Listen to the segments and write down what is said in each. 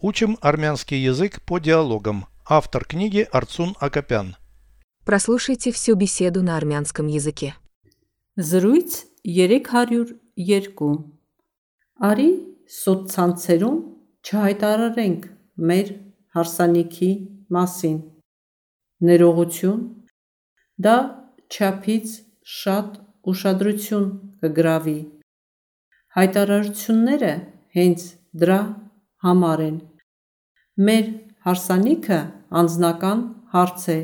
Учим армянский язык по диалогам. Автор книги Арцун Акопян. Прослушайте всю беседу на армянском языке. Զրույց 302 Արի սոցցանցերում չհայտարարենք մեր հարսանիքի մասին։ Ներողություն դա չափից շատ ուշադրություն կգրավի։ Հայտարարությունները հենց դրա համար են։ Մեր հարսանիքը անձնական հարց է։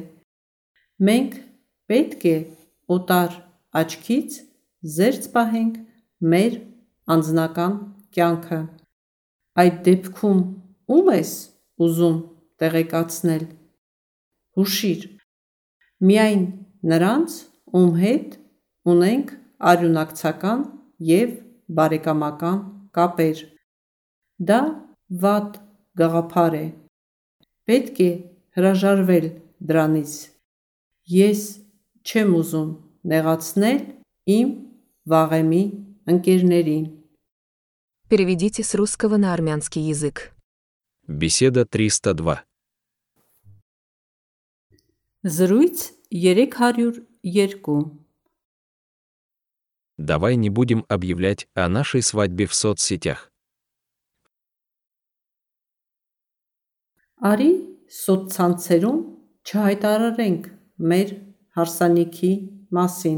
Մենք պետք է օտար աչքից զերծ պահենք մեր անձնական կյանքը։ Այդ դեպքում ում ես ուզում տեղեկացնել։ Հուշիր, միայն նրանց, ում հետ ունենք արյունակցական և բարեկամական կապեր։ Դա վատ գաղափար է։ Պետք է հրաժարվել դրանից։ Ես չեմ ուզում նեղացնել իմ վաղեմի ընկերներին։ Переведите с русского на армянский язык. Беседа 302. Զրույց 302 Давай не будем объявлять о нашей свадьбе в соцсетях. Արի սոցցանցերում չհայտարարենք մեր հարսանիքի մասին։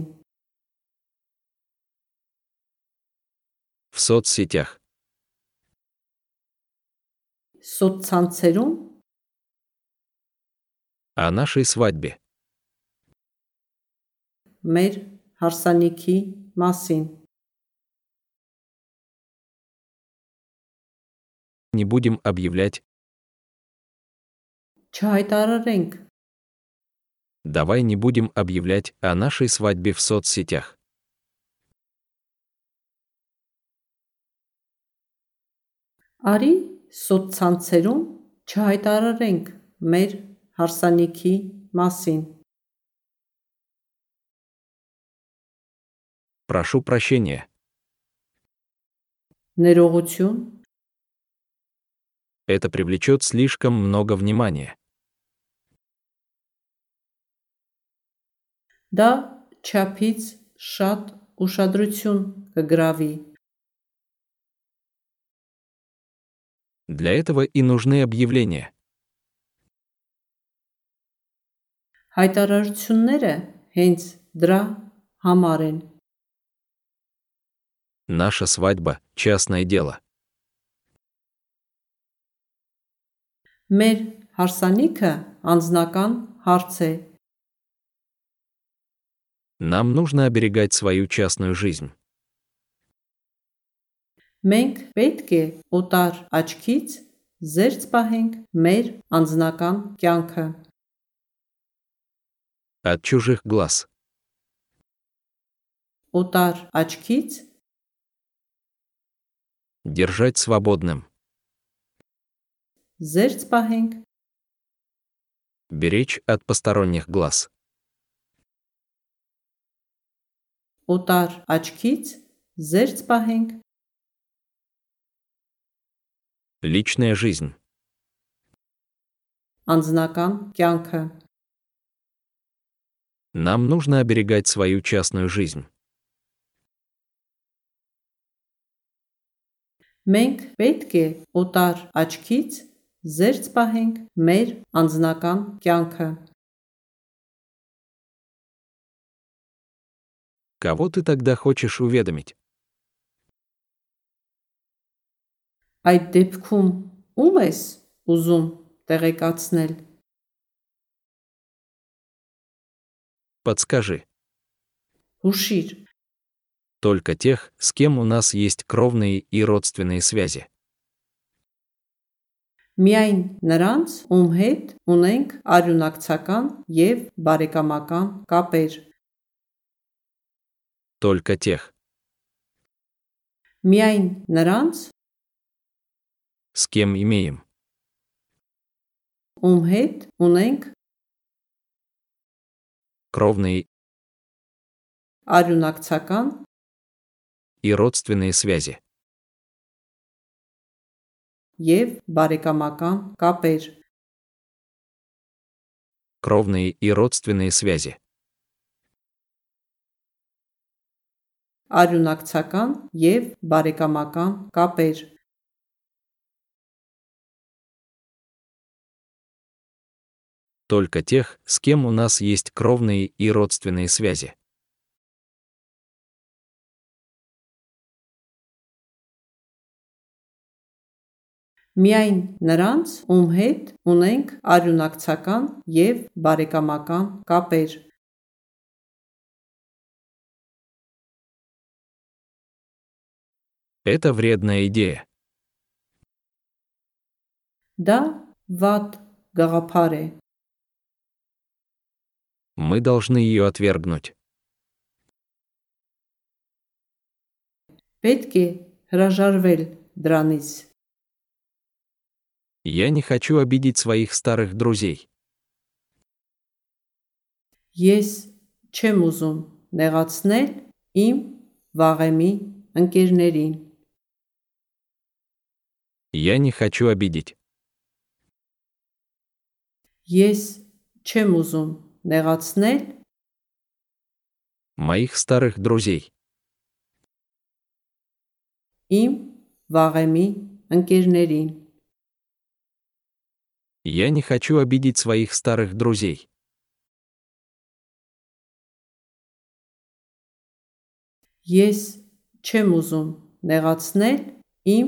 В соцсетях. Սոցցանցերում О нашей свадьбе. մեր հարսանիքի մասին։ Не будем объявлять, Չհայտարարենք давай не будем объявлять о нашей свадьбе в соцсетях. Արի սոցցանցերում չհայտարարենք մեր հարսանիքի մասին։ Прошу прощения. Ներողություն Это привлечет слишком много внимания. դա չափից շատ ուշադրություն կգրավի։ Для этого и нужны объявления. Հայտարարությունները հենց դրա համար են։ Наша свадьба – частное дело. Մեր հարսանիքը անձնական հարց է։ Нам нужно оберегать свою частную жизнь. Մենք պետք է օտար աչքից զերծ պահենք մեր անձնական կյանքը։ От чужих глаз. Օտար աչքից Держать свободным. զերծ պահենք Беречь от посторонних глаз. օտար աչքից զերծ պահենք Личная жизнь. անձնական կյանքը։ Нам нужно оберегать свою частную жизнь. Մենք պետք է օտար աչքից զերծ պահենք մեր անձնական կյանքը։ Кого ты тогда хочешь уведомить? Այդ դեպքում ում ես ուզում տեղեկացնել։ Подскажи. Հուշիր, Только тех, с кем у нас есть кровные и родственные связи. միայն նրանց, ում հետ ունենք արյունակցական եւ բարեկամական կապեր։ только тех. Мьяйн наранс. С кем имеем? Умхет унэнк. Кровные. Арюнакцакан. И родственные связи. Ев барикамакан капер. Кровные и родственные связи. արյունակցական եւ բարեկամական կապեր, Только тех, с кем у нас есть кровные и родственные связи. միայն նրանց, ում հետ ունենք արյունակցական եւ բարեկամական կապեր, Это вредная идея. դա վատ գաղափար է, Мы должны ее отвергнуть. պետք է հրաժարվել դրանից, Я не хочу обидеть своих старых друзей. ես չեմ ուզում նեղացնել իմ վաղեմի ընկերներին, Я не хочу обидеть. ես չեմ ուզում նեղացնել Моих старых друзей. իմ վաղեմի ընկերներին, Я не хочу обидеть своих старых друзей. ես չեմ ուզում նեղացնել իմ